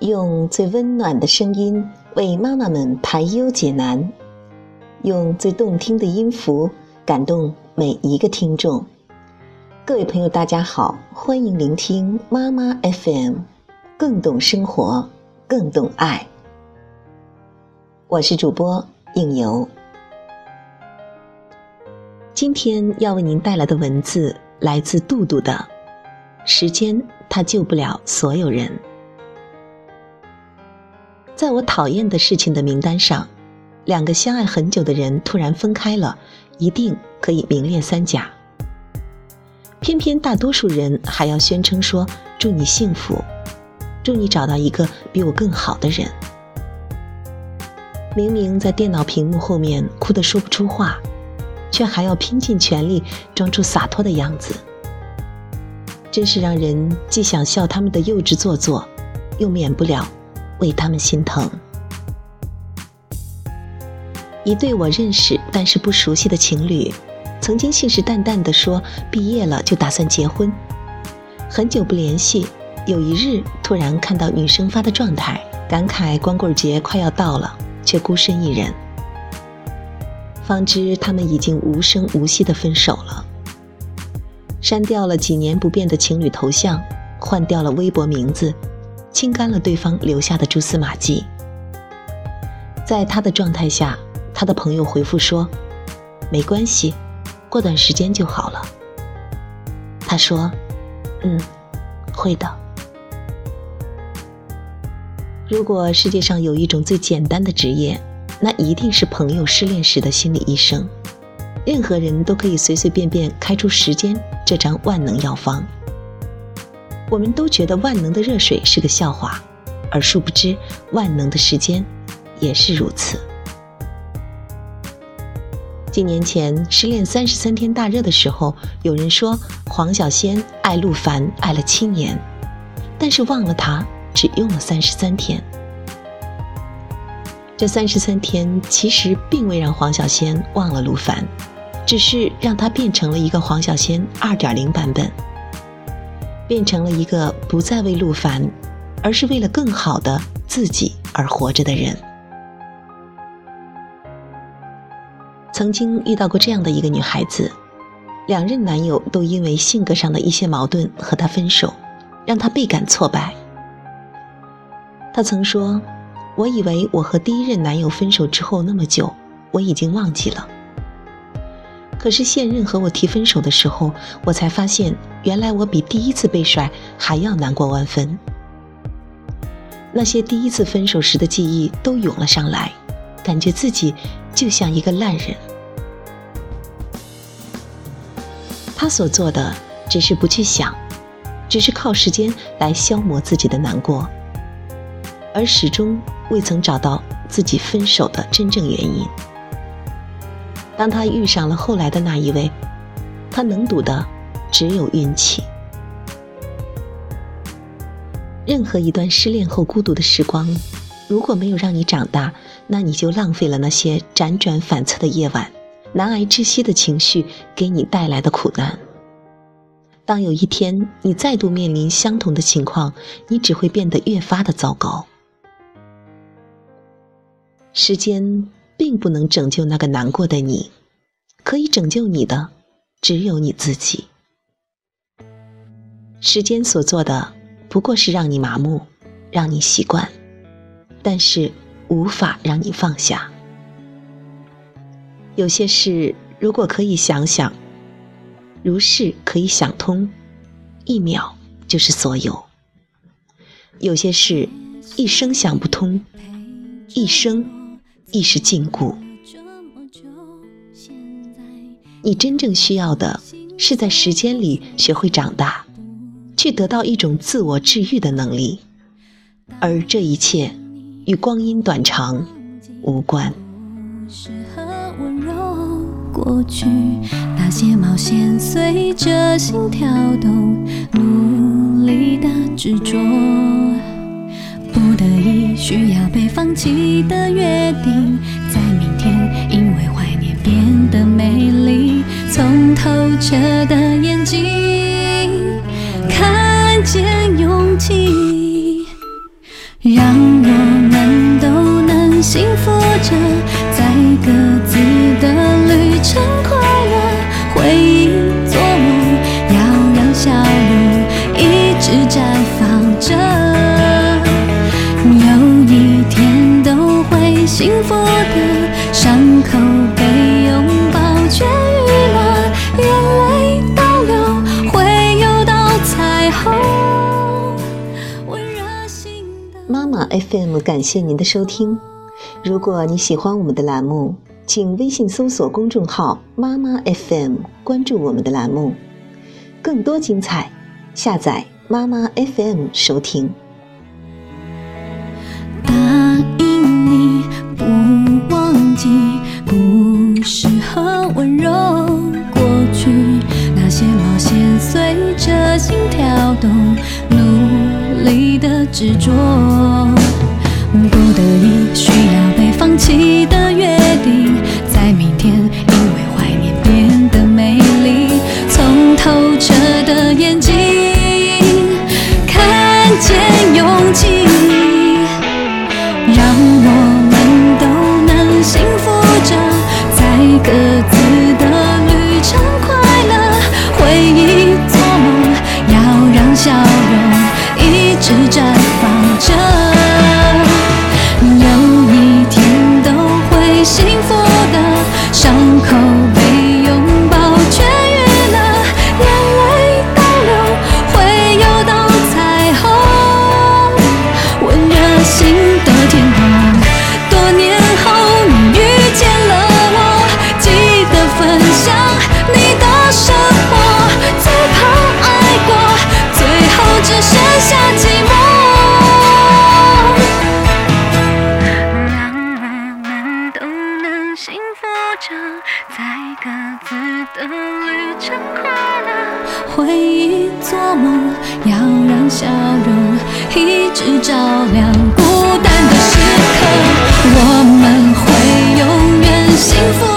用最温暖的声音为妈妈们排忧解难，用最动听的音符感动每一个听众。各位朋友，大家好，欢迎聆听妈妈 FM，更懂生活，更懂爱。我是主播应由，今天要为您带来的文字来自杜杜的《时间，它救不了所有人》。在我讨厌的事情的名单上，两个相爱很久的人突然分开了，一定可以名列三甲。偏偏大多数人还要宣称说：“祝你幸福，祝你找到一个比我更好的人。”明明在电脑屏幕后面哭得说不出话，却还要拼尽全力装出洒脱的样子，真是让人既想笑他们的幼稚做作，又免不了为他们心疼。一对我认识但是不熟悉的情侣。曾经信誓旦旦地说毕业了就打算结婚，很久不联系，有一日突然看到女生发的状态，感慨光棍节快要到了，却孤身一人。方知他们已经无声无息地分手了，删掉了几年不变的情侣头像，换掉了微博名字，清干了对方留下的蛛丝马迹。在他的状态下，他的朋友回复说：“没关系。”过段时间就好了。他说：“嗯，会的。如果世界上有一种最简单的职业，那一定是朋友失恋时的心理医生。任何人都可以随随便便开出时间这张万能药方。我们都觉得万能的热水是个笑话，而殊不知万能的时间也是如此。”几年前失恋三十三天大热的时候，有人说黄小仙爱陆凡爱了七年，但是忘了他只用了三十三天。这三十三天其实并未让黄小仙忘了陆凡，只是让他变成了一个黄小仙二点零版本，变成了一个不再为陆凡，而是为了更好的自己而活着的人。曾经遇到过这样的一个女孩子，两任男友都因为性格上的一些矛盾和她分手，让她倍感挫败。她曾说：“我以为我和第一任男友分手之后那么久，我已经忘记了。可是现任和我提分手的时候，我才发现，原来我比第一次被甩还要难过万分。那些第一次分手时的记忆都涌了上来，感觉自己就像一个烂人。”他所做的只是不去想，只是靠时间来消磨自己的难过，而始终未曾找到自己分手的真正原因。当他遇上了后来的那一位，他能赌的只有运气。任何一段失恋后孤独的时光，如果没有让你长大，那你就浪费了那些辗转反侧的夜晚。难挨窒息的情绪给你带来的苦难。当有一天你再度面临相同的情况，你只会变得越发的糟糕。时间并不能拯救那个难过的你，可以拯救你的只有你自己。时间所做的不过是让你麻木，让你习惯，但是无法让你放下。有些事，如果可以想想，如是可以想通，一秒就是所有；有些事，一生想不通，一生亦是禁锢。你真正需要的，是在时间里学会长大，去得到一种自我治愈的能力，而这一切与光阴短长无关。过去，那些冒险随着心跳动，努力的执着，需要被放弃的约定，在明天因为怀念变得美丽，从透彻的眼睛看见勇气。让我妈妈 FM 感谢您的收听。如果你喜欢我们的栏目，请微信搜索公众号“妈妈 FM”，关注我们的栏目，更多精彩，下载妈妈 FM 收听。答应你不忘记故事和温柔，过去那些冒险随着心跳动，执着，不得已需要被放弃的梦要让笑容一直照亮孤单的时刻我们会永远幸福。